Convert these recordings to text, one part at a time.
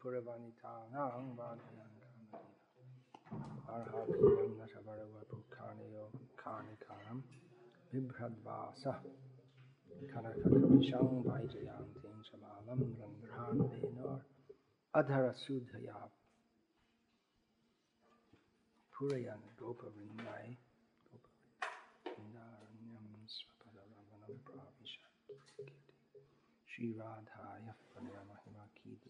Puravanithanang Vadhanang Kamadina Arhati Brahma Savarava Pukhaneyo Kanikaram Vibhradvasa Kanakakavishang Vaijayantin Samalam Randran Venor Adharasudhaya Purayan Gopavrindai Gopavrindai Sri Radha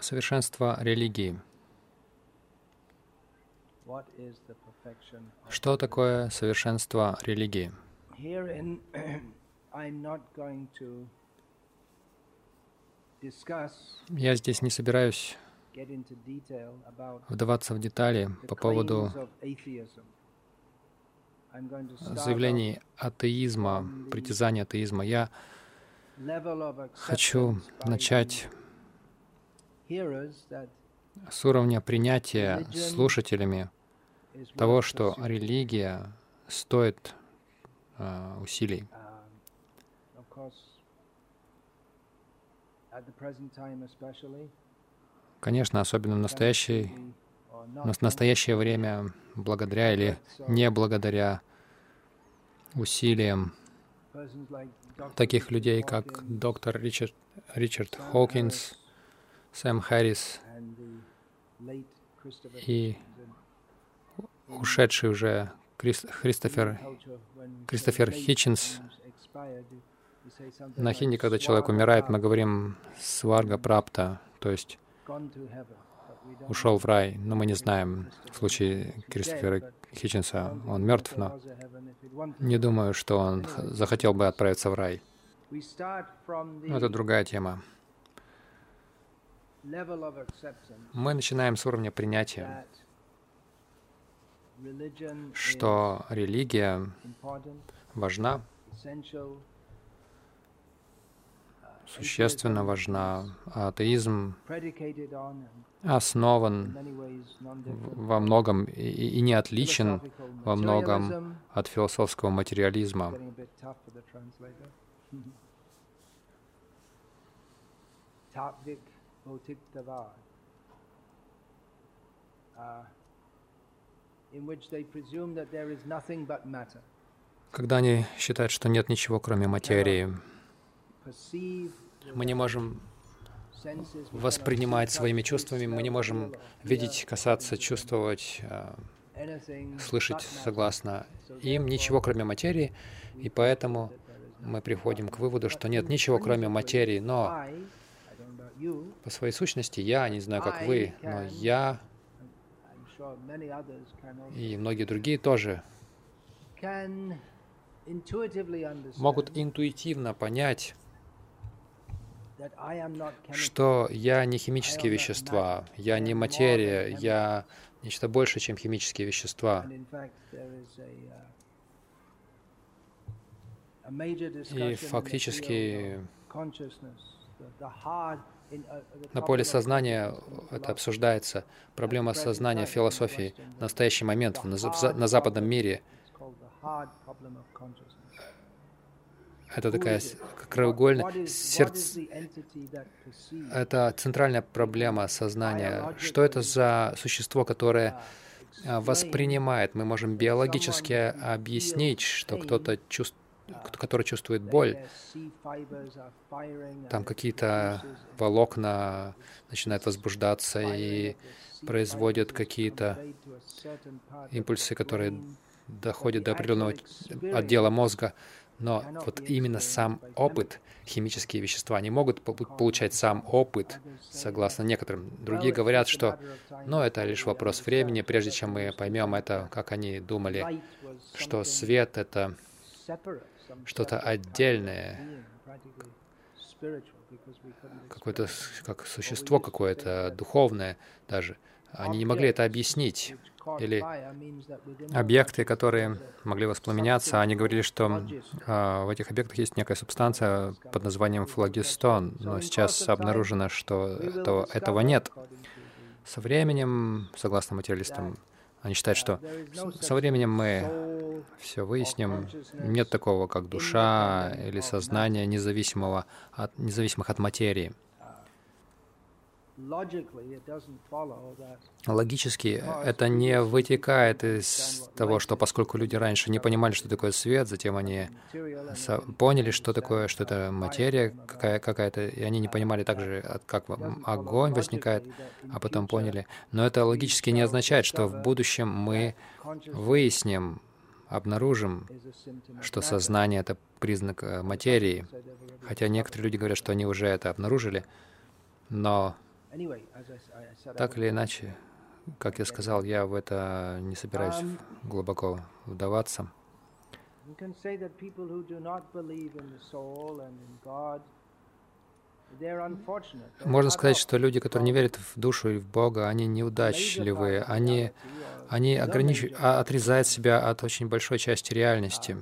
Совершенство религии. Что такое совершенство религии? Я здесь не собираюсь вдаваться в детали по поводу заявлений атеизма, притязаний атеизма. Я хочу начать с уровня принятия слушателями того, что религия стоит а, усилий. Um, Конечно, особенно в настоящий, в настоящее время, благодаря или не благодаря усилиям таких людей, как доктор Ричард, Ричард Хокинс, Сэм Харрис и ушедший уже Крис- Кристофер late Хитчинс. На хинди, когда человек "Swara умирает, мы говорим «сварга прапта», то есть gone to heaven", but we don't ушел в рай, но мы не знаем. В случае Кристофера Хитчинса он мертв, но не думаю, что он захотел бы отправиться в рай. Но это другая тема. Мы начинаем с уровня принятия, что религия важна, uh, существенно важна. А Атеизм основан во многом и, и не отличен во многом от философского материализма. Getting Bhautiktavar, uh, in which they presume that there is nothing but matter. Когда они считают, что нет ничего, кроме материи, мы не можем воспринимать своими чувствами, мы не можем видеть, касаться, чувствовать, а, слышать согласно им ничего, кроме материи, и поэтому мы приходим к выводу, что нет ничего, кроме материи, но по своей сущности я, не знаю, как вы, но я и многие другие тоже могут интуитивно понять, что я не химические вещества, я не материя, я нечто больше, чем химические вещества. Uh, И фактически uh, на поле сознания in это обсуждается. Проблема сознания в философии в настоящий момент в- на, в на западном мире. Это такая краеугольная сердце. Это центральная проблема сознания. Что это за существо, которое а, воспринимает? Мы можем биологически объяснить, что кто-то чувствует который чувствует боль, там какие-то волокна начинают возбуждаться и производят какие-то импульсы, которые доходят до определенного отдела мозга. Но вот именно сам опыт, химические вещества, не могут по- получать сам опыт, согласно некоторым. Другие говорят, что ну, это лишь вопрос времени, прежде чем мы поймем это, как они думали, что свет — это что-то отдельное, какое-то как существо какое-то духовное даже. Они не могли это объяснить. Или объекты, которые могли воспламеняться, они говорили, что а, в этих объектах есть некая субстанция под названием флагистон, но сейчас обнаружено, что этого, этого нет. Со временем, согласно материалистам, они считают, что со временем мы все выясним. Нет такого, как душа или сознание, независимого от, независимых от материи. Логически это не вытекает из того, что поскольку люди раньше не понимали, что такое свет, затем они поняли, что такое, что это материя какая- какая-то, и они не понимали также, как огонь возникает, а потом поняли. Но это логически не означает, что в будущем мы выясним, обнаружим, что сознание — это признак э, материи. Хотя некоторые люди говорят, что они уже это обнаружили, но так или иначе, как я сказал, я в это не собираюсь Um, глубоко вдаваться. Можно сказать, что люди, которые не верят в душу и в Бога, они неудачливые, они, они огранич... а- отрезают себя от очень большой части реальности,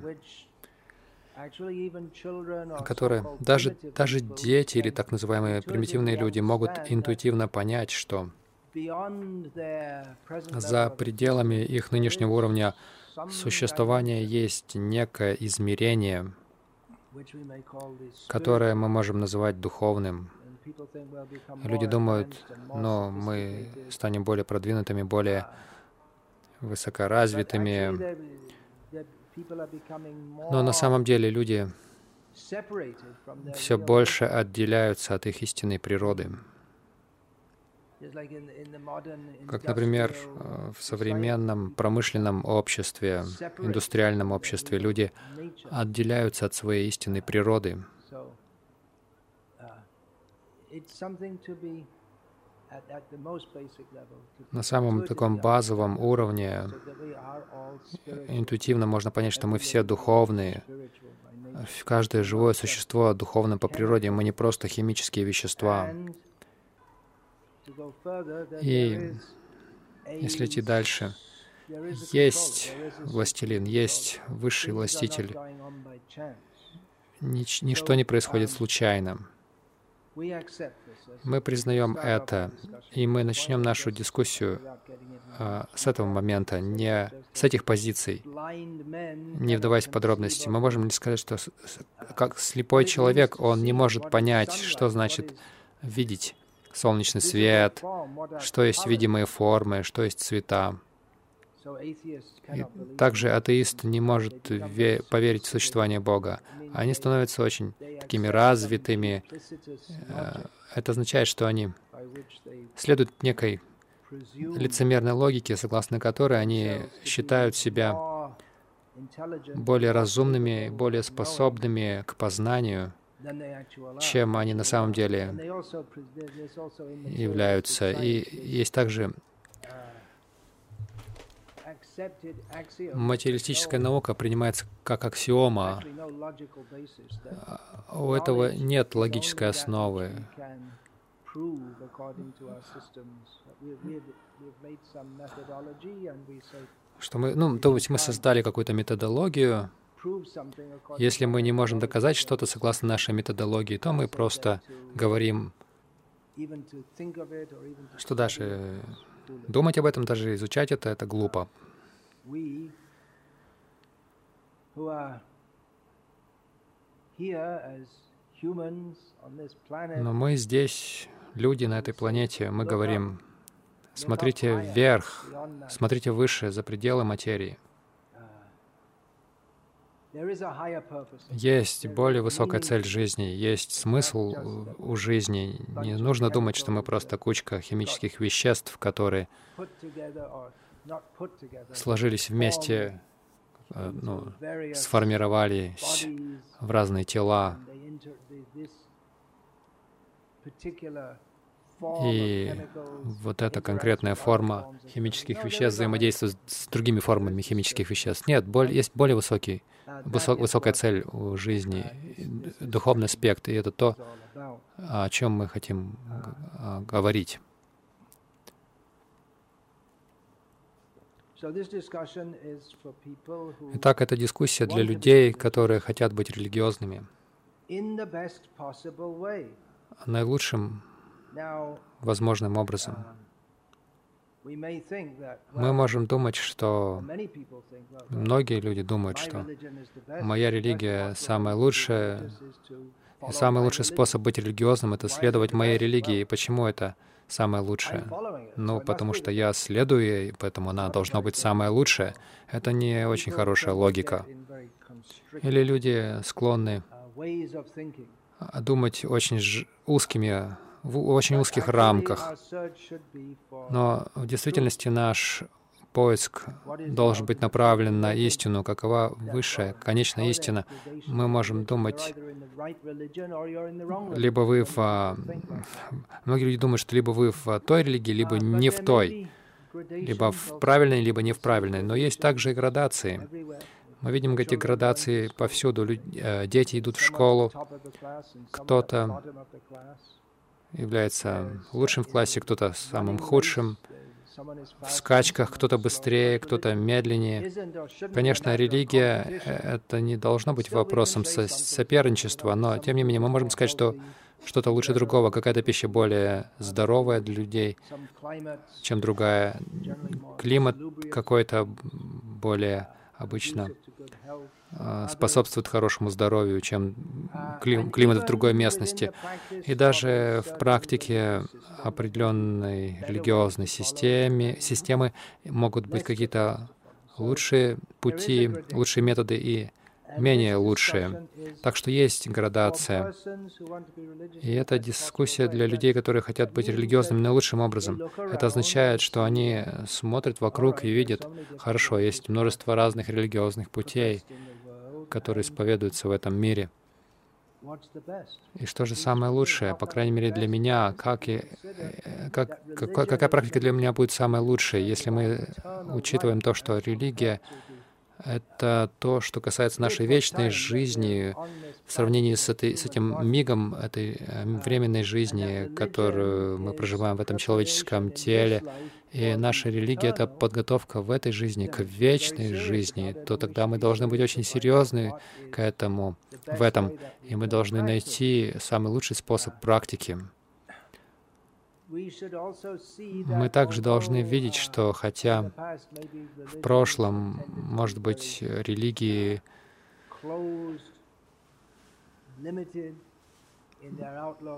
которые даже, даже дети или так называемые примитивные люди могут интуитивно понять, что за пределами их нынешнего уровня существования есть некое измерение, которое мы можем называть духовным. Люди думают, ну, мы станем более продвинутыми, более высокоразвитыми. Но на самом деле люди все больше отделяются от их истинной природы. Как, например, э, в современном промышленном обществе, индустриальном обществе люди отделяются от своей истинной природы. На самом таком базовом уровне интуитивно можно понять, что мы все духовные. Каждое живое существо духовно по природе. Мы не просто химические вещества. И если идти дальше, есть властелин, есть высший властитель. Нич ничто не происходит случайно. Мы признаем это, и мы начнем нашу дискуссию а, с этого момента, не с этих позиций, не вдаваясь в подробности. Мы можем ли сказать, что как слепой человек, он не может понять, что значит видеть солнечный свет, что есть видимые формы, что есть цвета. И также атеист не может ве- поверить в существование Бога. Они становятся очень такими развитыми. Э, Это означает, что они следуют некой лицемерной логике, согласно которой они считают себя более разумными, более способными к познанию, чем они на самом деле являются. И есть также материалистическая наука принимается как аксиома. А У этого нет логической основы. Что мы, ну, то есть мы создали какую-то методологию. Если мы не можем доказать что-то согласно нашей методологии, то мы просто говорим, что даже думать об этом, даже изучать это, это глупо. Но мы здесь, люди на этой планете, мы говорим, смотрите вверх, смотрите выше, за пределы материи. Есть более высокая цель жизни, есть смысл у жизни. Не нужно думать, что мы просто кучка химических веществ, которые сложились вместе, э, ну, сформировались в разные тела. И вот эта конкретная форма химических веществ взаимодействует с другими формами химических веществ. Нет, боль, есть более высокий, высок, высокая цель у жизни, духовный аспект, и это то, о чем мы хотим а, говорить. Итак, эта дискуссия для людей, которые хотят быть религиозными. Наилучшим возможным образом. Мы можем думать, что многие люди думают, что моя религия самая лучшая, и самый лучший способ быть религиозным — это следовать моей религии. И почему это самое лучшее? Ну, потому что я следую ей, поэтому она должна быть самая лучшая. Это не очень хорошая логика. Или люди склонны думать очень узкими, в очень узких рамках. Но в действительности наш поиск должен быть направлен на истину, какова высшая, конечная истина. Мы можем думать, либо вы в... А, многие люди думают, что либо вы в той религии, либо не в той, либо в правильной, либо не в правильной. Но есть также и градации. Мы видим эти градации повсюду. Э, дети идут в школу, кто-то является лучшим в классе, кто-то самым худшим в скачках, кто-то быстрее, кто-то медленнее. Конечно, религия — это не должно быть вопросом со соперничества, но, тем не менее, мы можем сказать, что что-то лучше другого, какая-то пища более здоровая для людей, чем другая. Климат какой-то более обычно способствует хорошему здоровью, чем климат в другой местности. И даже в практике определенной религиозной системе, системы могут быть какие-то лучшие пути, лучшие методы и менее лучшие. Так что есть градация. И это дискуссия для людей, которые хотят быть религиозными наилучшим образом. Это означает, что они смотрят вокруг и видят, хорошо, есть множество разных религиозных путей, которые исповедуются в этом мире. И что же самое лучшее, по крайней мере для меня, как и, как, как, какая практика для меня будет самая лучшая, если мы учитываем то, что религия это то, что касается нашей вечной жизни в сравнении с, этой, с этим мигом этой э, временной жизни, которую мы проживаем в этом человеческом теле. И наша религия — это подготовка в этой жизни к вечной жизни, то тогда мы должны быть очень серьезны к этому, в этом, и мы должны найти самый лучший способ практики. Мы также должны видеть, что хотя в прошлом, может быть, религии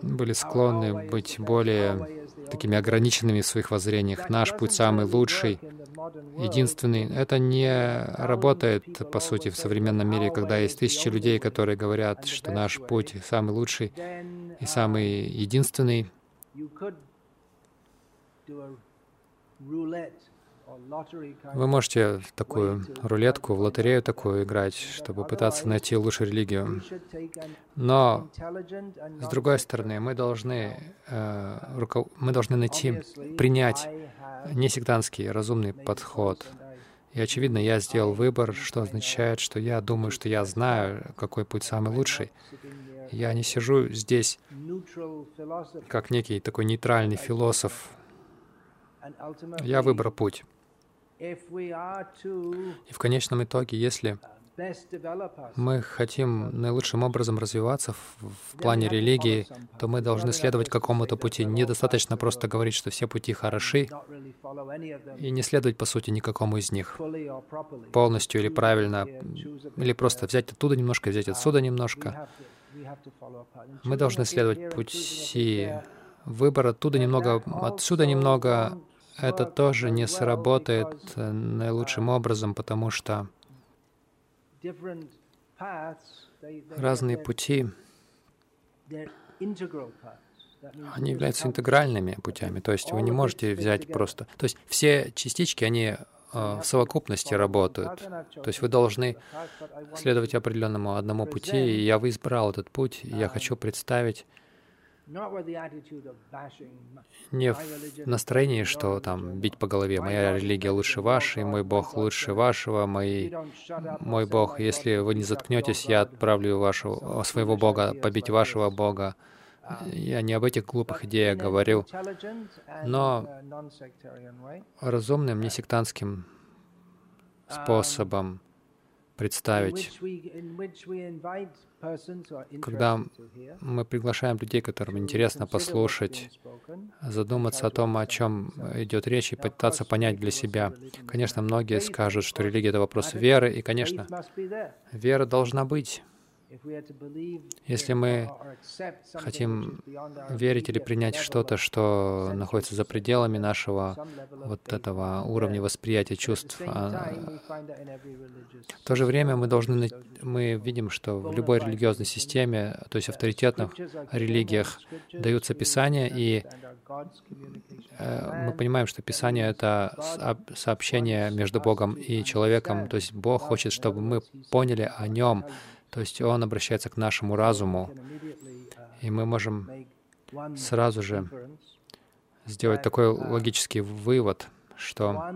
были склонны быть более такими ограниченными в своих воззрениях. Наш путь самый лучший, единственный. Это не работает, по сути, в современном мире, когда есть тысячи людей, которые говорят, что наш путь самый лучший и самый единственный. Вы можете такую рулетку, в лотерею такую играть, чтобы пытаться найти лучшую религию. Но, с другой стороны, мы должны, э, руков... мы должны найти, принять несектантский, разумный подход. И, очевидно, я сделал выбор, что означает, что я думаю, что я знаю, какой путь самый лучший. Я не сижу здесь как некий такой нейтральный философ, я выбрал путь. И в конечном итоге, если мы хотим наилучшим образом развиваться в, в плане религии, то мы должны следовать какому-то пути. Недостаточно просто говорить, что все пути хороши, и не следовать, по сути, никакому из них. Полностью или правильно, или просто взять оттуда немножко, взять отсюда немножко. Мы должны следовать пути выбора оттуда немного, отсюда немного, это тоже не сработает э, наилучшим образом, потому что разные пути, они являются интегральными путями. То есть вы не можете взять просто... То есть все частички, они э, в совокупности работают. То есть вы должны следовать определенному одному пути, и я избрал этот путь, и я хочу представить не в настроении, что там бить по голове, моя религия лучше вашей, мой Бог лучше вашего, мой, мой Бог, если вы не заткнетесь, я отправлю вашего, своего Бога побить вашего Бога. Я не об этих глупых идеях говорю, но разумным, несектантским способом представить, когда мы приглашаем людей, которым интересно послушать, задуматься о том, о чем идет речь, и пытаться понять для себя. Конечно, многие скажут, что религия — это вопрос веры, и, конечно, вера должна быть. Если мы хотим верить или принять что-то, что находится за пределами нашего вот этого уровня восприятия чувств, а, в то же время мы должны, мы видим, что в любой религиозной системе, то есть авторитетных религиях, даются Писания, и э, мы понимаем, что Писание — это сообщение между Богом и человеком, то есть Бог хочет, чтобы мы поняли о Нем, то есть Он обращается к нашему разуму, и мы можем сразу же сделать такой логический вывод, что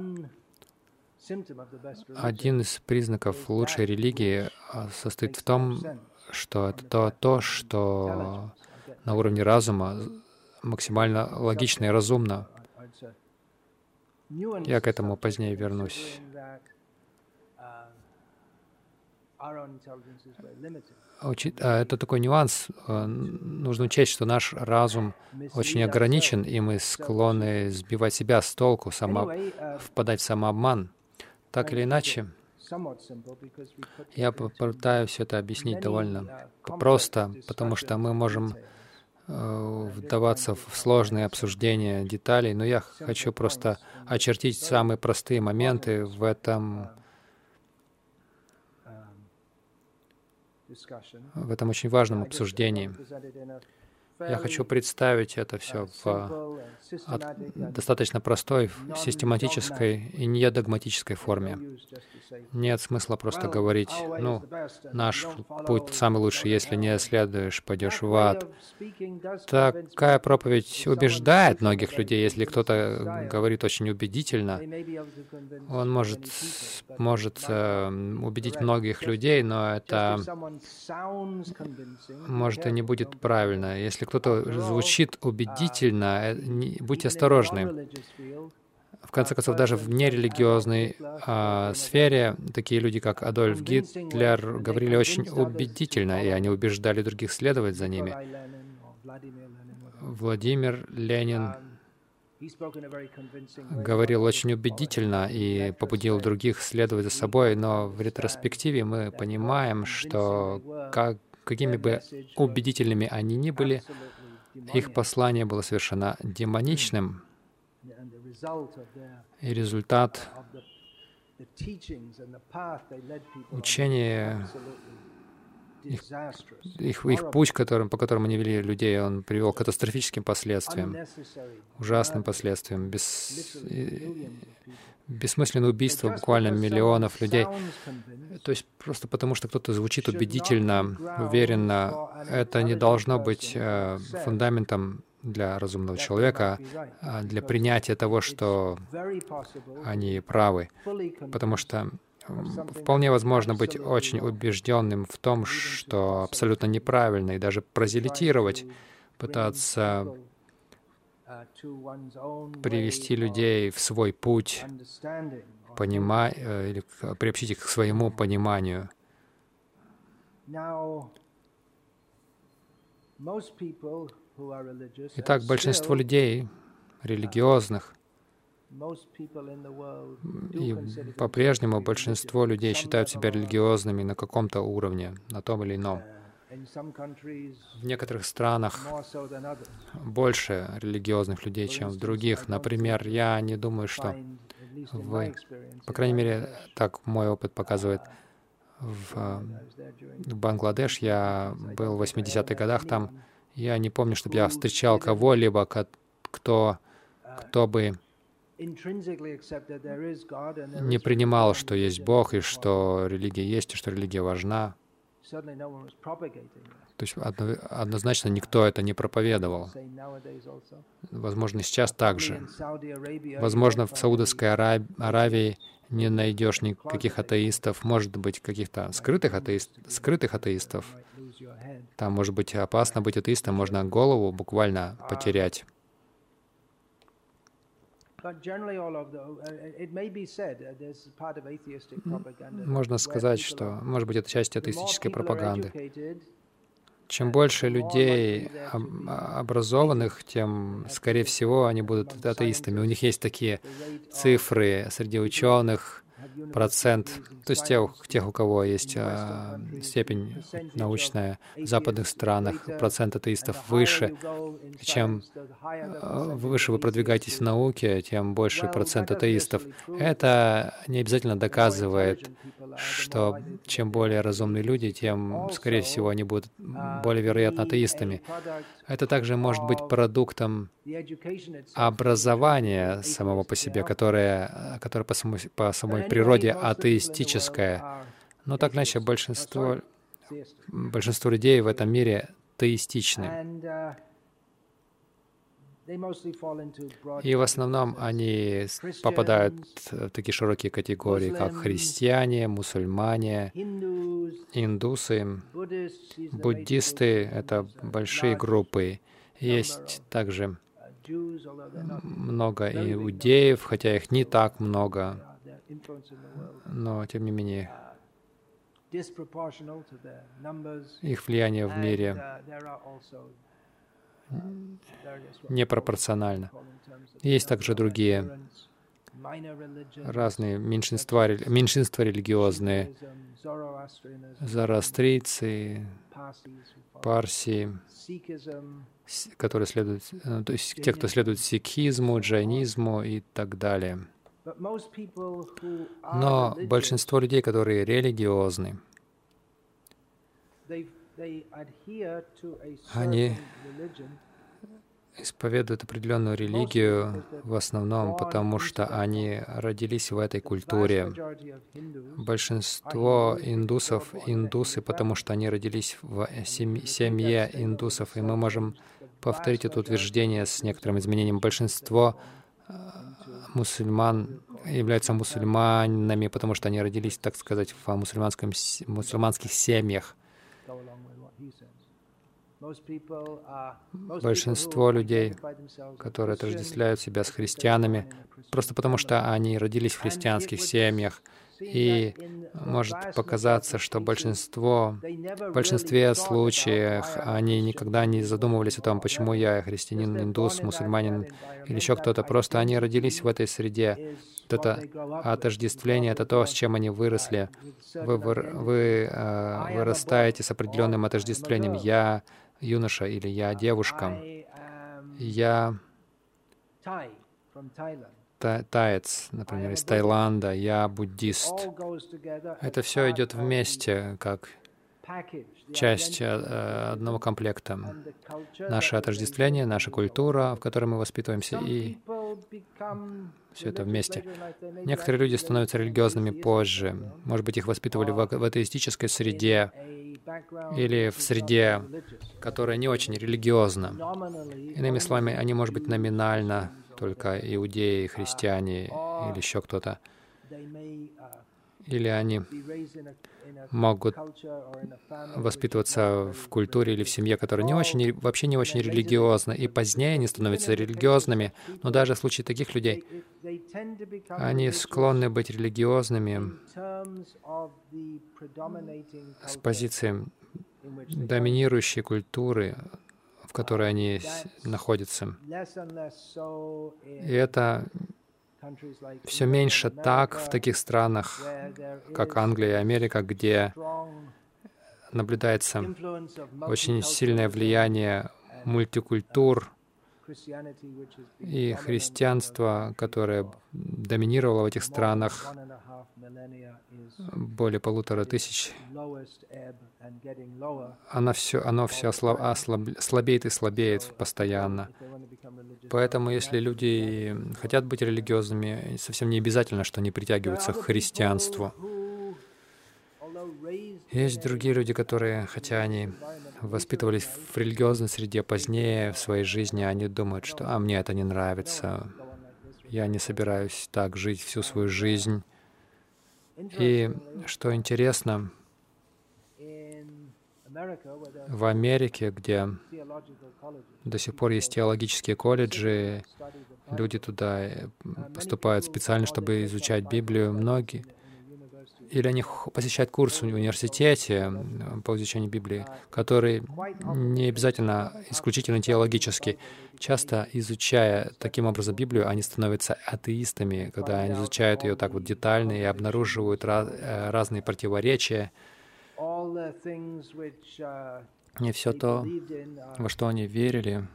один из признаков лучшей религии а, состоит в том, что это то, то что на уровне разума максимально логично и разумно. Я к этому позднее вернусь. А, это такой нюанс. Э, нужно учесть, что наш разум очень ограничен, и мы склонны сбивать себя с толку, само... Uh, впадать в самообман. Так или иначе, я попытаюсь это объяснить довольно uh, просто, потому что мы можем э, вдаваться в сложные обсуждения деталей, но я хочу просто очертить самые простые моменты в этом в этом очень важном обсуждении. Я хочу представить это все в от, достаточно простой, систематической и не догматической форме. Нет смысла просто говорить, ну, наш путь самый лучший, если не следуешь, пойдешь в ад. Такая проповедь убеждает многих людей, если кто-то говорит очень убедительно. Он может, может э, убедить многих людей, но это может и не будет правильно. Если кто-то звучит убедительно, э, будьте осторожны. В конце концов, даже в нерелигиозной а, сфере такие люди, как Адольф Гитлер, говорили очень убедительно, и они убеждали других следовать за ними. Владимир Ленин говорил очень убедительно и побудил других следовать за собой, но в ретроспективе мы понимаем, что как, какими бы убедительными они ни были, их послание было совершенно демоничным, и результат учения, их, их, их путь, которым, по которому они вели людей, он привел к катастрофическим последствиям, ужасным последствиям, без, бессмысленное убийство буквально миллионов людей. То есть просто потому, что кто-то звучит убедительно, уверенно, это не должно быть э, фундаментом для разумного человека, а для принятия того, что они правы. Потому что вполне возможно быть очень убежденным в том, что абсолютно неправильно, и даже прозелитировать, пытаться привести людей в свой путь, понима... Э, или приобщить их к своему пониманию. Итак, большинство людей, религиозных, и по-прежнему большинство людей считают себя религиозными на каком-то уровне, на том или ином. В некоторых странах больше религиозных людей, чем в других. Например, я не думаю, что вы, по крайней мере, так мой опыт показывает, в, в Бангладеш я был в 80-х годах там, я не помню, чтобы я встречал кого-либо, кто, кто бы не принимал, что есть Бог, и что религия есть, и что религия важна. То есть однозначно никто это не проповедовал. Возможно, сейчас также. Возможно, в Саудовской Аравии не найдешь никаких атеистов, может быть, каких-то скрытых, атеист, скрытых атеистов, Там может быть опасно быть атеистом, можно голову буквально потерять. Можно сказать, что, может быть, это часть атеистической пропаганды. Чем больше людей образованных, тем, скорее всего, они будут атеистами. У них есть такие цифры среди ученых, процент, то есть тех, тех у кого есть а, степень научная в западных странах, процент атеистов выше. Чем а, выше вы продвигаетесь в науке, тем больше процент атеистов. Это не обязательно доказывает, что чем более разумные люди, тем, скорее всего, они будут более вероятно атеистами. Это также может быть продуктом образования самого по себе, которое, которое по, самой, по самой природе атеистическое. Но так иначе большинство, большинство людей в этом мире теистичны. И в основном они попадают в такие широкие категории, как христиане, мусульмане, индусы, буддисты — это большие группы. Есть также много иудеев, хотя их не так много, но тем не менее их влияние в мире непропорционально. Есть также другие разные меньшинства, меньшинства религиозные, зороастрийцы, парси, которые следуют, э, то есть те, кто следует сикхизму, джайнизму и так далее. Но большинство людей, которые религиозны, они исповедуют определенную религию в основном потому, что они родились в этой культуре. Большинство индусов — индусы, потому что они родились в семье индусов, и мы можем повторить это утверждение с некоторым изменением. Большинство мусульман являются мусульманами, потому что они родились, так сказать, в мусульманском, мусульманских семьях. Большинство людей, которые отождествляют себя с христианами, просто потому что они родились в христианских семьях, и может показаться, что большинство, в большинстве случаев они никогда не задумывались о том, почему я христианин, индус, мусульманин или еще кто-то. Просто они родились в этой среде. Это отождествление — это то, с чем они выросли. Вы, вы, вы э, вырастаете с определенным отождествлением. Я юноша или я девушка. Я та таец, например, из Таиланда, я буддист. Это все идет вместе, как часть э, одного комплекта. Наше отождествление, наша культура, в которой мы воспитываемся, и все это вместе. Некоторые люди становятся религиозными позже. Может быть, их воспитывали в, атеистической среде или в среде, которая не очень религиозна. Иными словами, они, может быть, номинально только иудеи, христиане или еще кто-то. Или они могут воспитываться в культуре или в семье, которая не очень, вообще не очень религиозна, и позднее они становятся религиозными. Но даже в случае таких людей они склонны быть религиозными с позиции доминирующей культуры, которой они находятся. И это все меньше так в таких странах, как Англия и Америка, где наблюдается очень сильное влияние мультикультур, и христианство, которое доминировало в этих странах более полутора тысяч, оно все, оно все ослаб, ослаб, слабеет и слабеет постоянно. Поэтому, если люди хотят быть религиозными, совсем не обязательно, что они притягиваются к христианству. Есть другие люди, которые, хотя они воспитывались в религиозной среде позднее в своей жизни, они думают, что «а мне это не нравится, я не собираюсь так жить всю свою жизнь». И что интересно, В Америке, где до сих пор есть теологические колледжи, люди туда поступают специально, чтобы изучать Библию. Многие или они посещают курс в университете по изучению Библии, который не обязательно исключительно теологический. Часто изучая таким образом Библию, они становятся атеистами, когда они изучают ее так вот детально и обнаруживают раз, э, разные противоречия. И все то, во что они верили,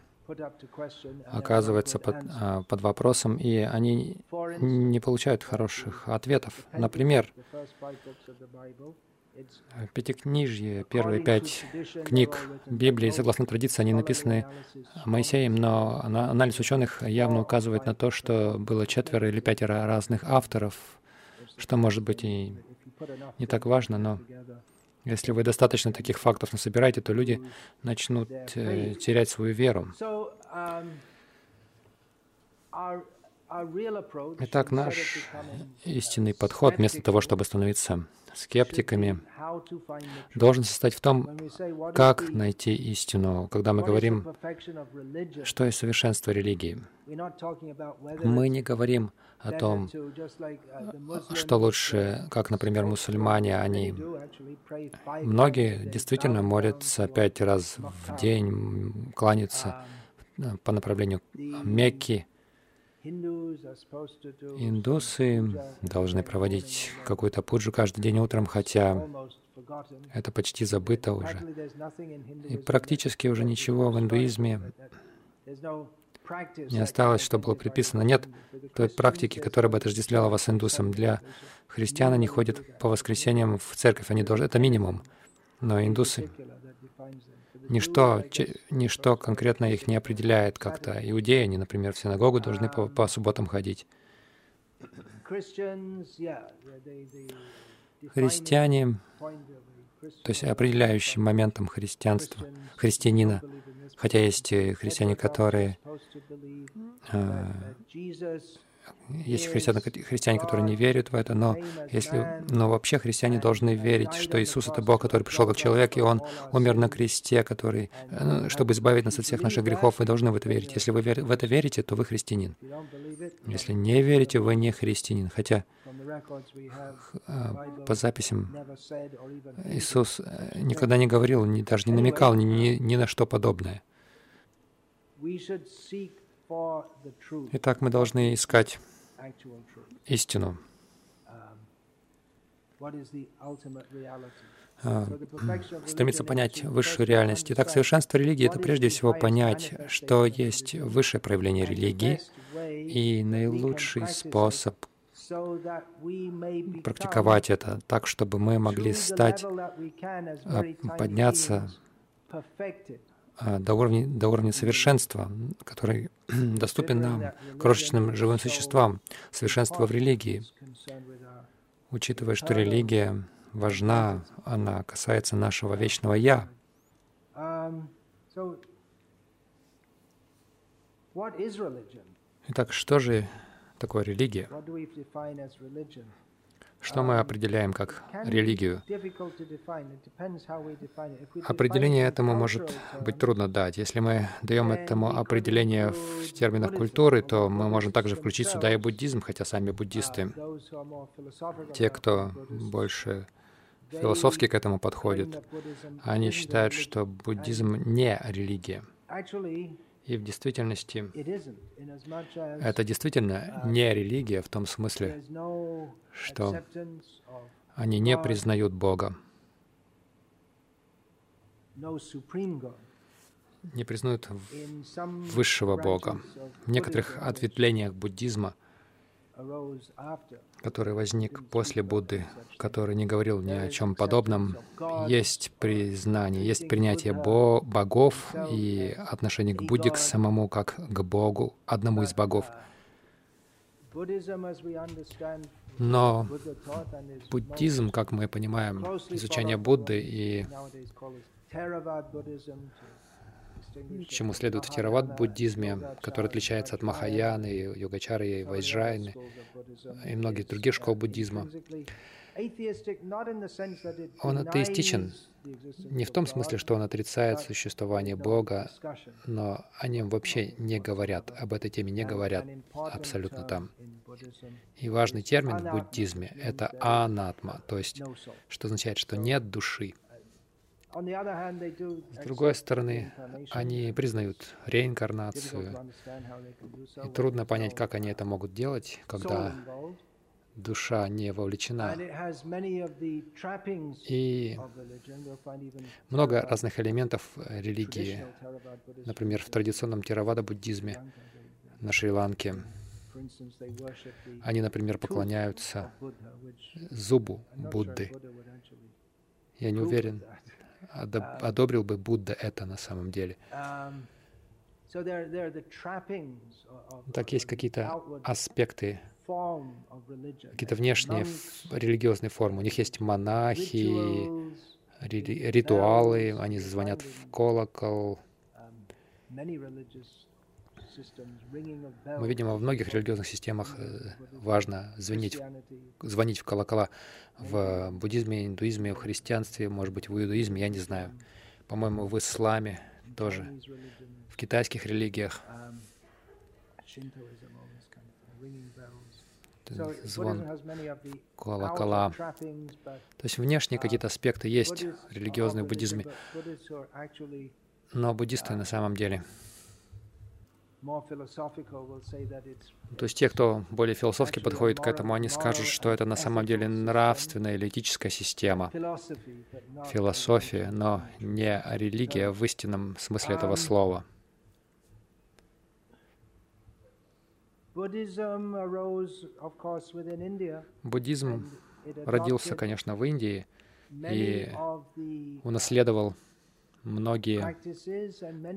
оказывается под, а, под вопросом, и они не получают хороших ответов. Например, Пятикнижье, первые пять книг Библии, согласно традиции, они написаны Моисеем, но анализ ученых явно указывает на то, что было четверо или пятеро разных авторов, что может быть и не так важно, но если вы достаточно таких фактов насобираете, то люди начнут э, терять свою веру. Итак, наш истинный подход, вместо того, чтобы становиться скептиками, должен состоять в том, как найти истину. Когда мы говорим, что есть совершенство религии, мы не говорим о том, что лучше, как, например, мусульмане, они... Многие действительно молятся пять раз в день, кланяются по направлению Мекки, Индусы должны проводить какую-то пуджу каждый день утром, хотя это почти забыто уже. И практически уже ничего в индуизме не осталось, что было приписано. Нет той практики, которая бы отождествляла вас индусам. Для христиан они ходят по воскресеньям в церковь, они должны, это минимум. Но индусы Ничто, ничто конкретно их не определяет как-то. Иудеи, они, например, в синагогу должны по, по субботам ходить. Христиане, то есть определяющим моментом христианства, христианина, хотя есть христиане, которые э, есть христиане, христиане, которые не верят в это, но, если, но вообще христиане должны верить, что Иисус — это Бог, который пришел как человек, и Он умер на кресте, который, ну, чтобы избавить нас от всех наших грехов. Вы должны в это верить. Если вы в это верите, то вы христианин. Если не верите, вы не христианин. Хотя а, по записям Иисус э, никогда не говорил, даже не намекал ни, ни, ни на что подобное. Итак, мы должны искать истину. А, стремиться понять высшую реальность. Итак, совершенство религии — это прежде всего понять, что есть высшее проявление религии, и наилучший способ практиковать это так, чтобы мы могли стать, а, подняться до уровня, до уровня совершенства, который доступен нам, крошечным живым существам, совершенство в религии. Учитывая, что религия важна, она касается нашего вечного «Я». Итак, что же такое религия? Что мы определяем как религию? Определение этому может быть трудно дать. Если мы даем этому определение в терминах культуры, то мы можем также включить сюда и буддизм, хотя сами буддисты, те, кто больше философски к этому подходит, они считают, что буддизм не религия. И в действительности это действительно не религия в том смысле, что они не признают Бога, не признают высшего Бога. В некоторых ответвлениях буддизма который возник после Будды, который не говорил ни о чем подобном, есть признание, есть принятие бо богов и отношение к Будде к самому как к Богу, одному из богов. Но буддизм, как мы понимаем, изучение Будды и чему следует в Теравад-буддизме, который отличается от Махаяны, Йогачары и Вайджрайны и многих других школ буддизма. Он атеистичен не в том смысле, что он отрицает существование Бога, но о нем вообще не говорят, об этой теме не говорят абсолютно там. И важный термин в буддизме — это анатма, то есть, что означает, что нет души. С другой стороны, они признают реинкарнацию, и трудно понять, как они это могут делать, когда душа не вовлечена. И много разных элементов религии. Например, в традиционном теравада-буддизме на Шри-Ланке они, например, поклоняются зубу Будды. Я не уверен, одобрил бы Будда это на самом деле. Так есть какие-то аспекты какие-то внешние религиозные формы. У них есть монахи, ритуалы, они звонят в колокол. Мы видим, во многих религиозных системах э, важно звонить, звонить в колокола. В буддизме, индуизме, в христианстве, может быть, в иудаизме, я не знаю. По-моему, в исламе тоже, в китайских религиях звон колокола. То есть внешние какие-то аспекты есть религиозные в буддизме, но буддисты на самом деле то есть те, кто более философски подходит к этому, они скажут, что это на самом деле нравственная или этическая система, философия, но не религия в истинном смысле этого слова. Буддизм родился, конечно, в Индии и унаследовал многие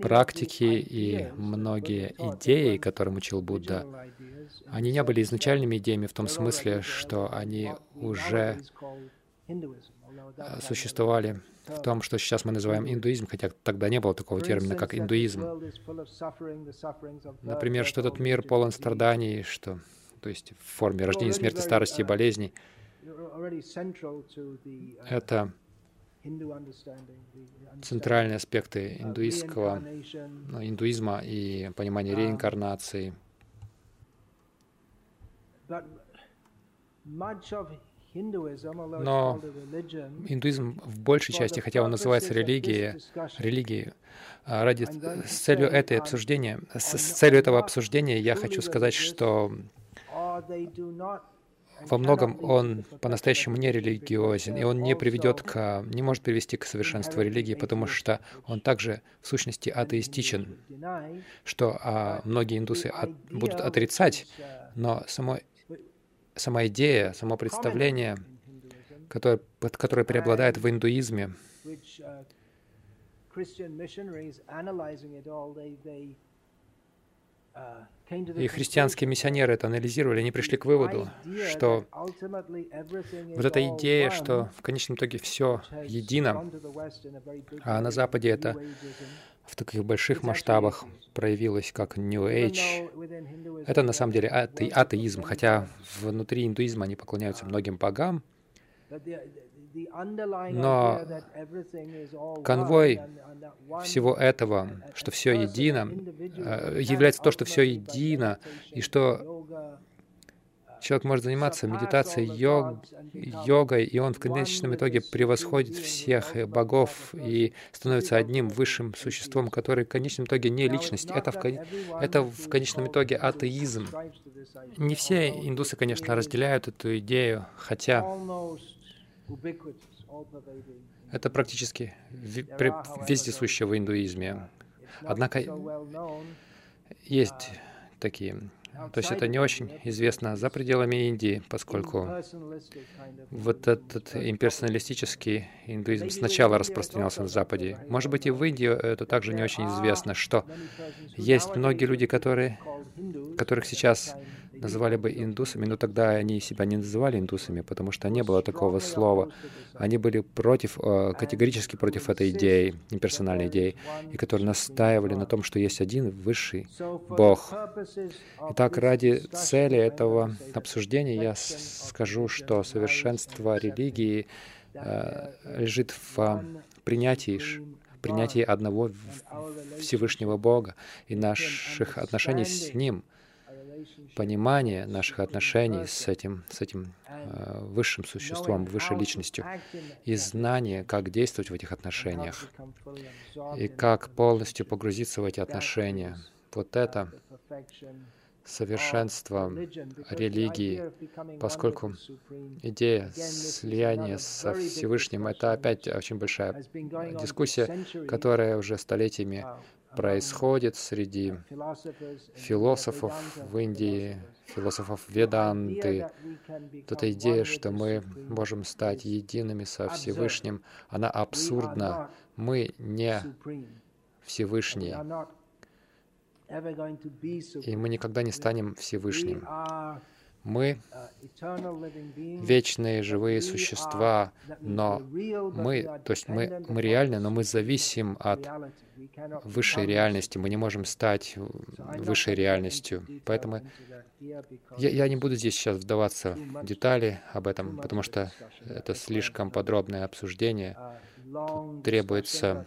практики и многие идеи, которым учил Будда. Они не были изначальными идеями в том смысле, что они уже существовали в том, что сейчас мы называем индуизм, хотя тогда не было такого термина, как индуизм. Например, что этот мир полон страданий, что, то есть в форме рождения, смерти, старости и болезней. Это центральные аспекты индуистского, ну, индуизма и понимания реинкарнации. Но индуизм в большей части, хотя он называется религией, религией, а ради, с целью этой обсуждения, с, с целью этого обсуждения я хочу сказать, что во многом он по-настоящему не религиозен, и он не приведет к, не может привести к совершенству религии, потому что он также в сущности атеистичен, что а, многие индусы от, будут отрицать, но само сама идея, само представление, которое, которое преобладает в индуизме, и христианские миссионеры это анализировали, они пришли к выводу, что вот эта идея, что в конечном итоге все едино, а на Западе это в таких больших масштабах проявилось как New Age. Это на самом деле ате атеизм, хотя внутри индуизма они поклоняются многим богам, но конвой всего этого, что все едино, э, является то, что все едино, и что человек может заниматься медитацией, йог, йогой, и он в конечном итоге превосходит всех богов и становится одним высшим существом, который в конечном итоге не личность. Это в, это в конечном итоге атеизм. Не все индусы, конечно, разделяют эту идею, хотя это практически вездесуще в индуизме. Однако есть такие то есть это не очень известно за пределами Индии, поскольку вот этот имперсоналистический индуизм сначала распространялся на Западе. Может быть, и в Индии это также не очень известно, что есть многие люди, которые, которых сейчас называли бы индусами, но тогда они себя не называли индусами, потому что не было такого слова. Они были против, э, категорически против этой идеи, имперсональной идеи, и которые настаивали на том, что есть один высший Бог. Итак, ради цели этого обсуждения я скажу, что совершенство религии э, лежит в принятии принятии одного Всевышнего Бога и наших отношений с Ним — понимание наших отношений с этим, с этим э, высшим существом, высшей личностью, и знание, как действовать в этих отношениях, и как полностью погрузиться в эти отношения. Вот это совершенство религии, поскольку идея слияния со Всевышним — это опять очень большая дискуссия, которая уже столетиями происходит среди философов в Индии, философов Веданты. Эта идея, что мы можем стать едиными со Всевышним, она абсурдна. Мы не Всевышние. И мы никогда не станем Всевышним. Мы вечные живые существа, но мы, то есть мы, мы реальны, но мы зависим от высшей реальности. Мы не можем стать высшей реальностью. Поэтому я, я не буду здесь сейчас вдаваться в детали об этом, потому что это слишком подробное обсуждение требуется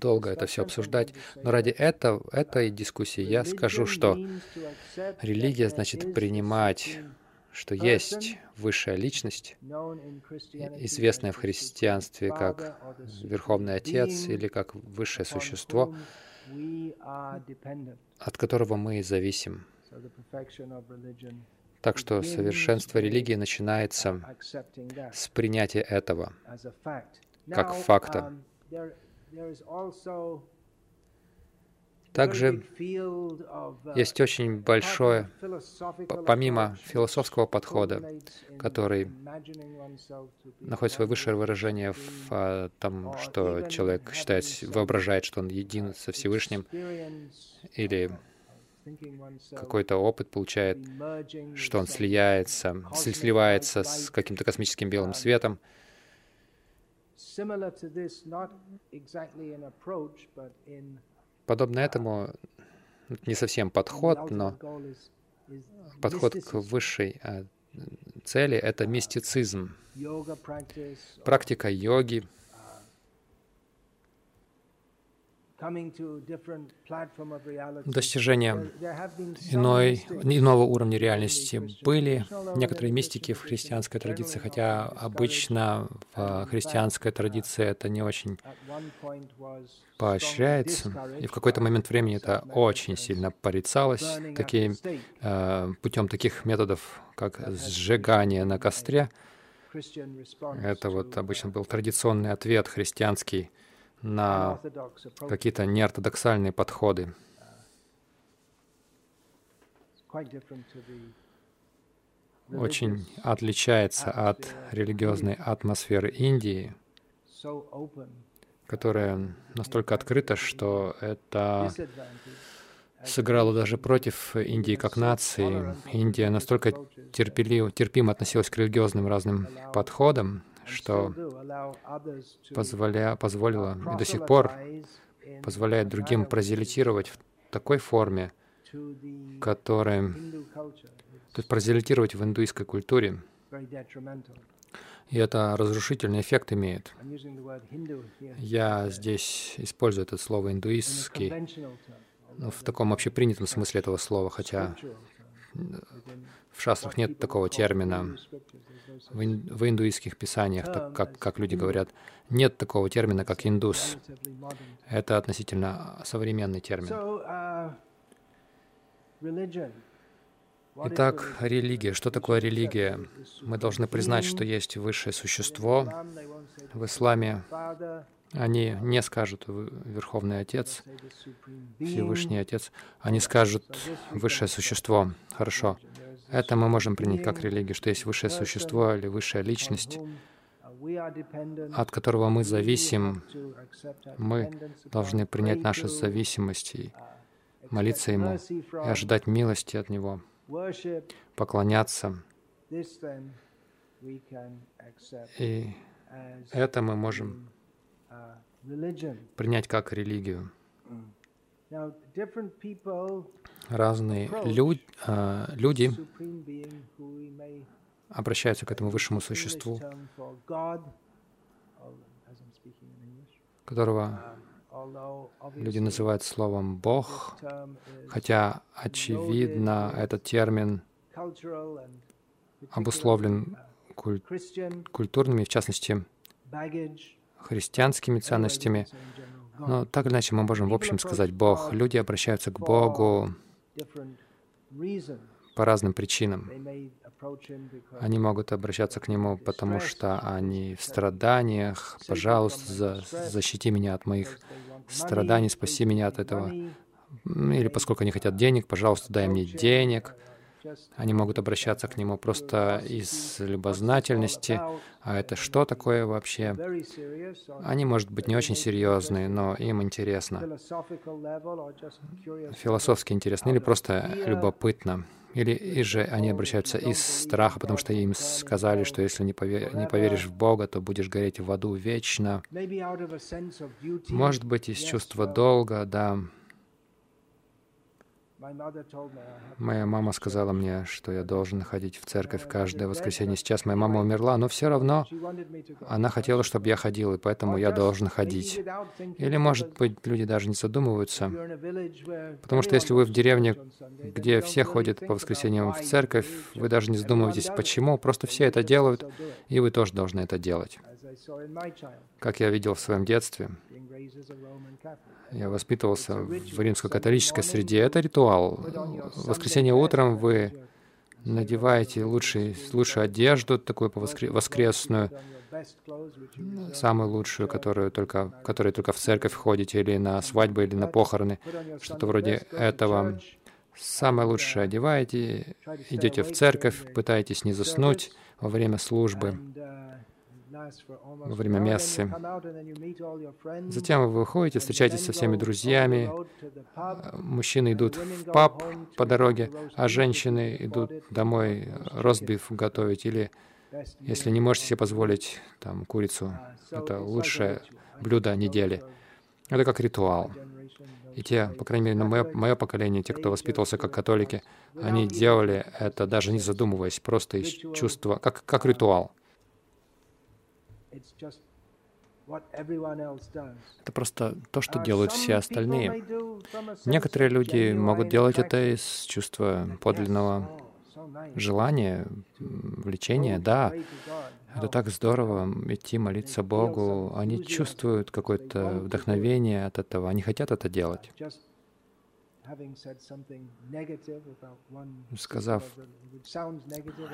долго это все обсуждать. Но ради этого, этой дискуссии я скажу, что религия значит принимать, что есть высшая личность, известная в христианстве как Верховный Отец или как высшее существо, от которого мы зависим. Так что совершенство религии начинается с принятия этого как факта. Также есть очень большое, помимо философского подхода, который находит свое высшее выражение в а, том, что человек считает, воображает, что он един со Всевышним, или какой-то опыт получает, что он слияется, сливается с каким-то космическим белым светом. Подобно этому не совсем подход, но подход к высшей а, цели — это мистицизм, практика йоги, достижения иной, иного уровня реальности были. некоторые мистики в христианской традиции, хотя обычно в христианской традиции это не очень поощряется, и в какой-то момент времени это очень сильно порицалось такие, э, путем таких методов, как сжигание на костре. Это вот обычно был традиционный ответ христианский на какие-то неортодоксальные подходы. Очень отличается от религиозной атмосферы Индии, которая настолько открыта, что это сыграло даже против Индии как нации. Индия настолько терпелив, терпимо относилась к религиозным разным подходам, что позволя, позволило и до сих пор позволяет другим прозелитировать в такой форме, которая, то есть прозелитировать в индуистской культуре, и это разрушительный эффект имеет. Я здесь использую это слово «индуистский» ну, в таком общепринятом смысле этого слова, хотя в шастрах нет такого термина. В, ин, в индуистских писаниях, так как, как люди говорят, нет такого термина, как индус. Это относительно современный термин. Итак, религия. Что такое религия? Мы должны признать, что есть высшее существо. В исламе они не скажут Верховный Отец, Всевышний Отец. Они скажут Высшее Существо. Хорошо. Это мы можем принять как религию, что есть высшее существо или высшая личность, от которого мы зависим. Мы должны принять нашу зависимость. И молиться Ему и ожидать милости от Него, поклоняться. И это мы можем принять как религию. Разные люд, э, люди обращаются к этому высшему существу, которого люди называют словом «Бог», хотя, очевидно, этот термин обусловлен куль культурными, в частности, христианскими ценностями. Но так или иначе мы можем в общем сказать Бог. Люди обращаются к Богу по разным причинам. Они могут обращаться к Нему, потому что они в страданиях. Пожалуйста, за, защити меня от моих страданий, спаси меня от этого. Или поскольку они хотят денег, пожалуйста, дай мне денег. Они могут обращаться к нему просто из любознательности. А это что такое вообще? Они, может быть, не очень серьезные, но им интересно. Философски интересно или просто любопытно. Или и же они обращаются из страха, потому что им сказали, что если не, повер... не поверишь в Бога, то будешь гореть в аду вечно. Может быть, из чувства долга, да. Моя мама сказала мне, что я должен ходить в церковь каждое воскресенье. Сейчас моя мама умерла, но все равно она хотела, чтобы я ходил, и поэтому я должен ходить. Или, может быть, люди даже не задумываются, потому что если вы в деревне, где все ходят по воскресеньям в церковь, вы даже не задумываетесь, почему, просто все это делают, и вы тоже должны это делать. Как я видел в своем детстве, я воспитывался в римско-католической среде. Это ритуал. В воскресенье утром вы надеваете лучший, лучшую одежду, такую воскресную, самую лучшую, которую только, которой только в церковь ходите, или на свадьбу, или на похороны, что-то вроде этого. Самое лучшее одеваете, идете в церковь, пытаетесь не заснуть во время службы во время мессы. Затем вы выходите, встречаетесь со всеми друзьями. Мужчины идут в паб по дороге, а женщины идут домой ростбиф готовить. Или, если не можете себе позволить там, курицу, это лучшее блюдо недели. Это как ритуал. И те, по крайней мере, на мое, мое поколение, те, кто воспитывался как католики, они делали это даже не задумываясь, просто из чувства, как, как ритуал. Это просто то, что делают все остальные. Некоторые люди могут делать это из чувства подлинного желания, влечения. Да, это так здорово идти молиться Богу. Они чувствуют какое-то вдохновение от этого. Они хотят это делать сказав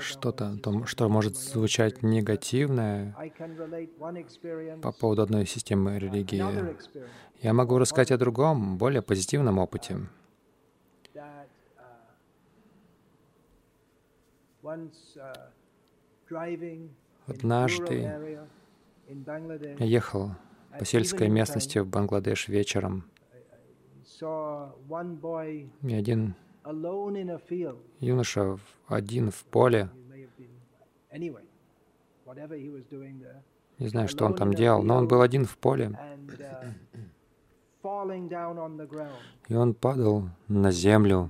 что-то, что может звучать негативное по поводу одной системы религии, я могу рассказать о другом, более позитивном опыте. Однажды я ехал по сельской местности в Бангладеш вечером, и один юноша один в поле, не знаю, что он там делал, но он был один в поле, и он падал на землю,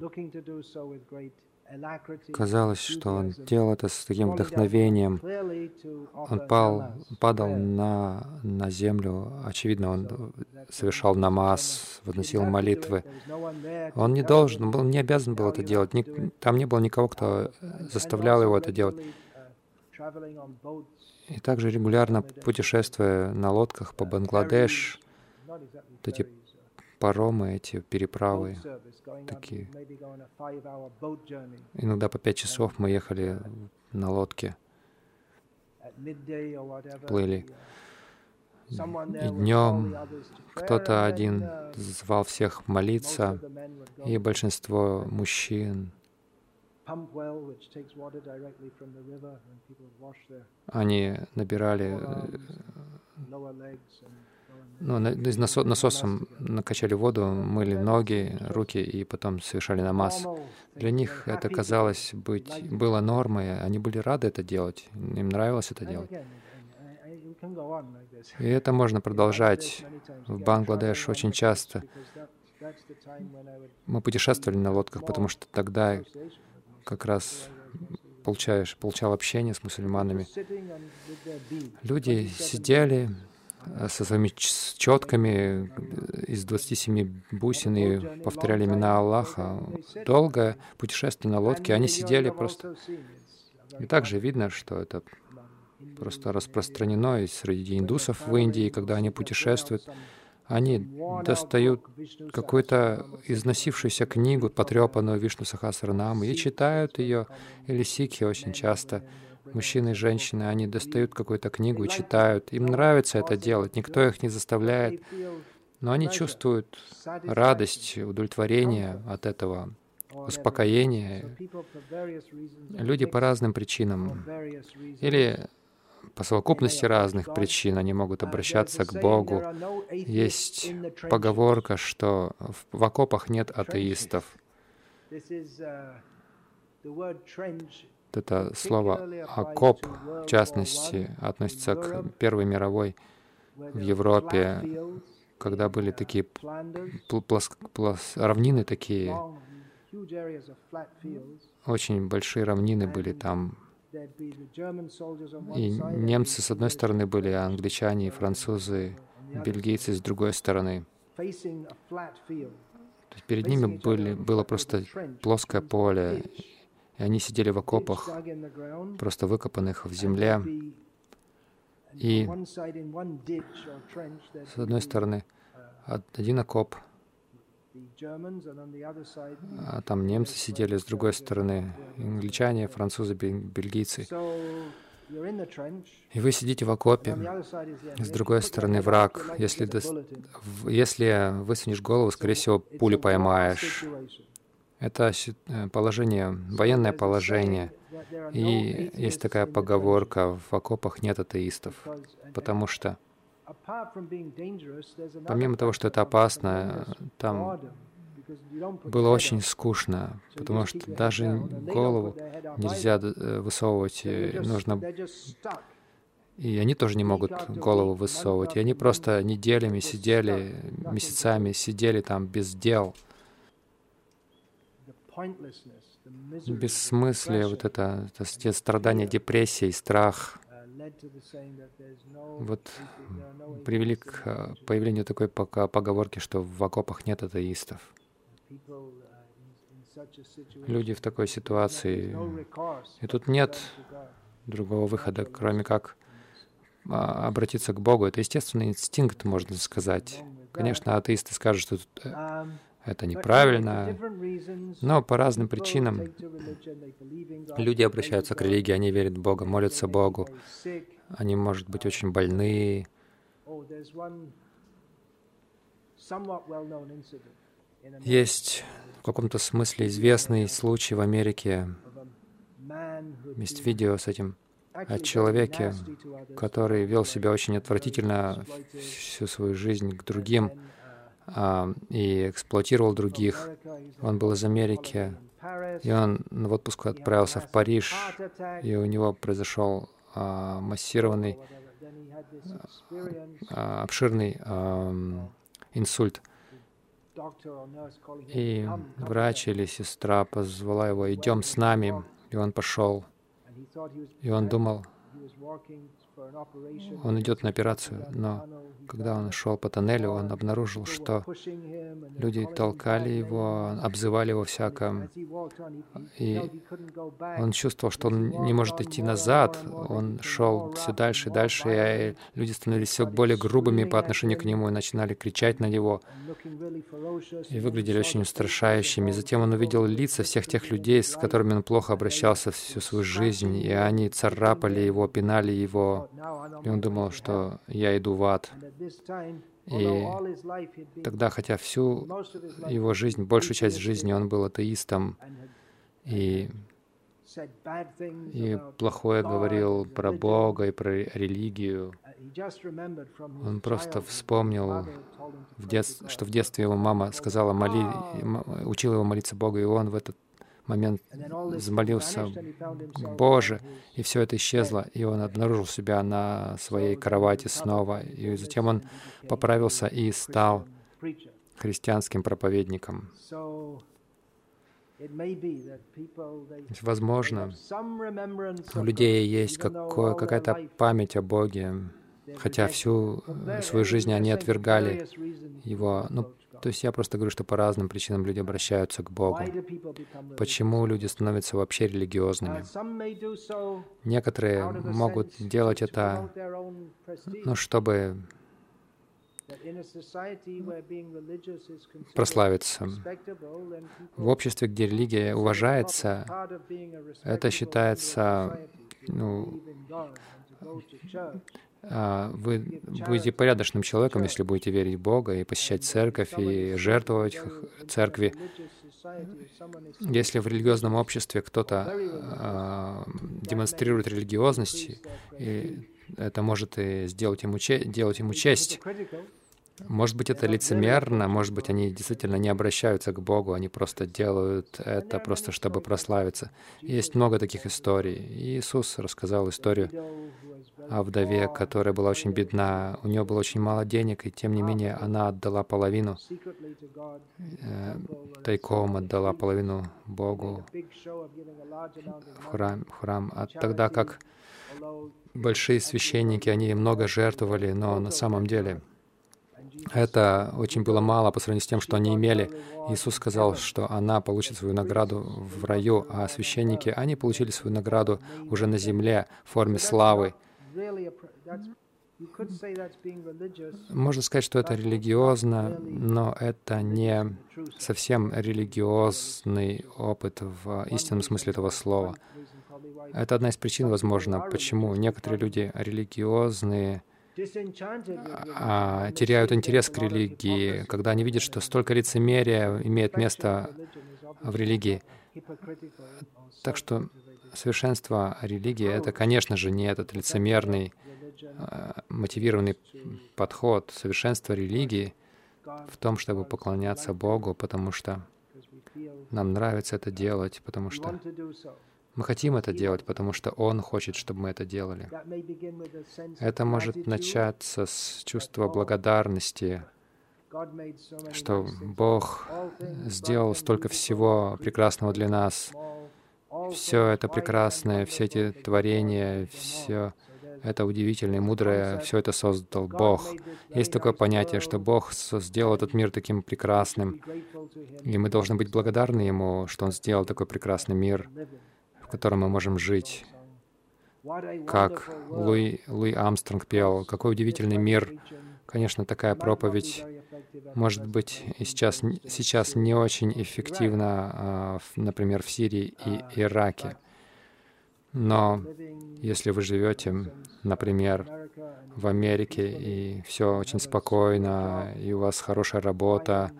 Казалось, что он делал это с таким вдохновением. Он пал, падал на, на землю. Очевидно, он совершал намаз, возносил молитвы. Он не должен, был не обязан был это делать. Там не было никого, кто заставлял его это делать. И также регулярно путешествуя на лодках по Бангладеш, вот эти паромы, эти переправы, такие. Иногда по пять часов мы ехали на лодке, плыли. И днем кто-то один звал всех молиться, и большинство мужчин, они набирали ну, из насо насосом накачали воду, мыли ноги, руки и потом совершали намаз. Для них это казалось быть, было нормой, они были рады это делать, им нравилось это делать. И это можно продолжать. В Бангладеш очень часто мы путешествовали на лодках, потому что тогда как раз получаешь, получал общение с мусульманами. Люди сидели со своими четками э, из 27 бусин и повторяли имена Аллаха. Долгое путешествие на лодке, они сидели просто. И также видно, что это просто распространено и среди индусов в Индии, когда они путешествуют. Они достают какую-то износившуюся книгу, потрепанную Вишну Сахасранаму, и читают ее, или сикхи очень часто, мужчины и женщины, они достают какую-то книгу и читают. Им нравится это делать, никто их не заставляет, но они чувствуют радость, удовлетворение от этого, успокоение. Люди по разным причинам. Или по совокупности разных причин они могут обращаться к Богу. Есть поговорка, что в окопах нет атеистов. Это слово «окоп», в частности, относится к Первой мировой в Европе, когда были такие плоск, плос, равнины такие, очень большие равнины были там, и немцы с одной стороны были, а англичане французы, бельгийцы с другой стороны. То есть перед ними были, было просто плоское поле, и они сидели в окопах, просто выкопанных в земле. И с одной стороны один окоп — а там немцы сидели с другой стороны, англичане, французы, бельгийцы. И вы сидите в окопе, с другой стороны враг. Если, до... если высунешь голову, скорее всего, пули поймаешь. Это э, положение, военное положение. И есть такая поговорка, в окопах нет атеистов, потому что Помимо того, что это опасно, там было очень скучно, потому что даже голову нельзя э, высовывать, нужно... И они тоже не могут голову высовывать. И они просто неделями сидели, месяцами сидели там без дел. Бессмыслие, вот это, это страдание, депрессия страх — вот привели к э, появлению такой поговорки, что в окопах нет атеистов. Люди в такой ситуации, и тут нет другого выхода, кроме как а, обратиться к Богу. Это естественный инстинкт, можно сказать. Конечно, атеисты скажут, что э, это неправильно, но по разным причинам люди обращаются к религии, они верят в Бога, молятся Богу, они, может быть, очень больны. Есть в каком-то смысле известный случай в Америке, есть видео с этим, о человеке, который вел себя очень отвратительно всю свою жизнь к другим, и эксплуатировал других. Он был из Америки, и он в отпуск отправился в Париж, и у него произошел а, массированный, а, обширный инсульт. И врач или сестра позвала его, идем с нами, и он пошел. И он думал, он идет на операцию, но когда он шел по тоннелю, он обнаружил, что люди толкали его, обзывали его всяком, и он чувствовал, что он не может идти назад, он шел все дальше и дальше, и люди становились все более грубыми по отношению к нему и начинали кричать на него, и выглядели очень устрашающими. Затем он увидел лица всех тех людей, с которыми он плохо обращался всю свою жизнь, и они царапали его, пинали его, и он думал, что я иду в ад. И тогда, хотя всю его жизнь, большую часть жизни он был атеистом, и и плохое говорил про Бога и про религию. Он просто вспомнил, в дет... что в детстве его мама сказала, моли... учила его молиться Богу, и он в этот момент взмолился, Боже, и все это исчезло, и он обнаружил себя на своей кровати снова, и затем он поправился и стал христианским проповедником. Возможно, у людей есть какая-то память о Боге, хотя всю свою жизнь они отвергали Его. Ну, то есть я просто говорю, что по разным причинам люди обращаются к Богу. Почему люди становятся вообще религиозными? Некоторые могут делать это, ну, чтобы прославиться. В обществе, где религия уважается, это считается, ну, вы будете порядочным человеком, если будете верить в Бога и посещать церковь и жертвовать церкви. Если в религиозном обществе кто-то а, демонстрирует религиозность, и это может и сделать ему, делать ему честь, может быть, это лицемерно, может быть, они действительно не обращаются к Богу, они просто делают это просто, чтобы прославиться. Есть много таких историй. Иисус рассказал историю о вдове, которая была очень бедна. У нее было очень мало денег, и тем не менее она отдала половину, э, тайком отдала половину Богу в храм. В храм. А тогда как большие священники, они много жертвовали, но на самом деле это очень было мало по сравнению с тем, что они имели. Иисус сказал, что она получит свою награду в раю, а священники, они получили свою награду уже на земле в форме славы. Можно сказать, что это религиозно, но это не совсем религиозный опыт в истинном смысле этого слова. Это одна из причин, возможно, почему некоторые люди религиозные а, теряют интерес к религии, когда они видят, что столько лицемерия имеет место в религии. Так что совершенство религии — это, конечно же, не этот лицемерный, а, мотивированный подход. Совершенство религии в том, чтобы поклоняться Богу, потому что нам нравится это делать, потому что мы хотим это делать, потому что Он хочет, чтобы мы это делали. Это может начаться с чувства благодарности, что Бог сделал столько всего прекрасного для нас. Все это прекрасное, все эти творения, все это удивительное, мудрое, все это создал Бог. Есть такое понятие, что Бог сделал этот мир таким прекрасным, и мы должны быть благодарны Ему, что Он сделал такой прекрасный мир котором мы можем жить. Как Луи, Луи Амстронг пел, какой удивительный мир. Конечно, такая проповедь может быть и сейчас, сейчас не очень эффективна, а, например, в Сирии и Ираке. Но если вы живете, например, в Америке, и все очень спокойно, и у вас хорошая работа,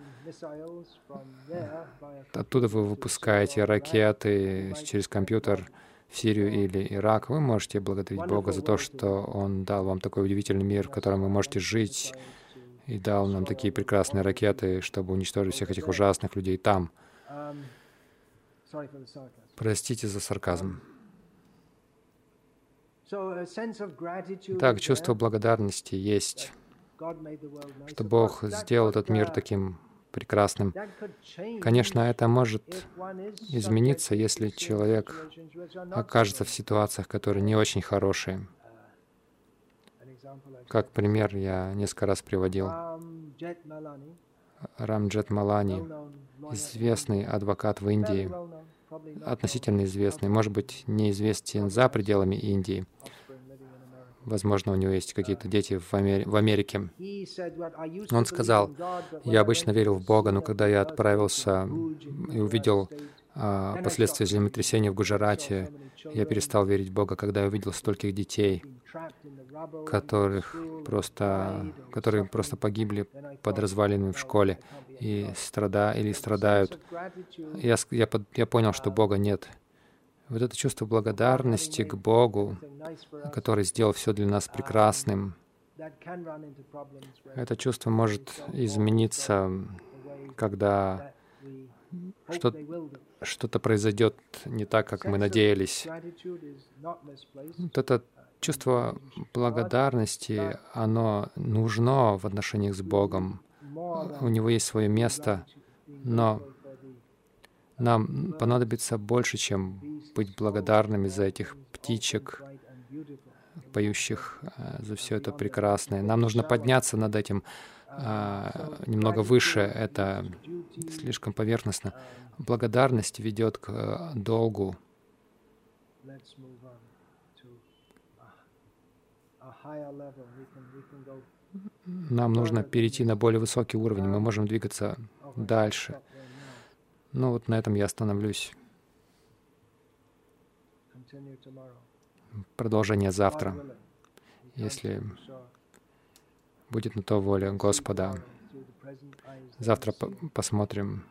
Оттуда вы выпускаете ракеты через компьютер в Сирию или Ирак. Вы можете благодарить Бога за то, что Он дал вам такой удивительный мир, в котором вы можете жить, и дал нам такие прекрасные ракеты, чтобы уничтожить всех этих ужасных людей там. Простите за сарказм. Так, чувство благодарности есть, что Бог сделал этот мир таким прекрасным. Конечно, это может измениться, если человек окажется в ситуациях, которые не очень хорошие. Как пример я несколько раз приводил. Рамджет Малани, известный адвокат в Индии, относительно известный, может быть, неизвестен за пределами Индии. Возможно, у него есть какие-то дети в, Амери- в Америке. Он сказал, я обычно верил в Бога, но когда я отправился и увидел а, последствия землетрясения в Гуджарате, я перестал верить в Бога, когда я увидел стольких детей, которых просто, которые просто погибли под развалинами в школе и страда, или страдают. Я, я, я понял, что Бога нет Вот это чувство благодарности к Богу, который сделал все для нас прекрасным, это чувство может измениться, когда что, что-то произойдет не так, как мы надеялись. Вот это чувство благодарности, оно нужно в отношениях с Богом. У него есть свое место, но нам понадобится больше, чем быть благодарными за этих птичек, поющих э, за все это прекрасное. Нам нужно подняться над этим а, немного выше, это слишком поверхностно. Благодарность ведет к э, долгу. Нам нужно перейти на более высокий уровень, мы можем двигаться дальше. Ну вот на этом я остановлюсь. Продолжение завтра, если будет на то воля Господа. Завтра по посмотрим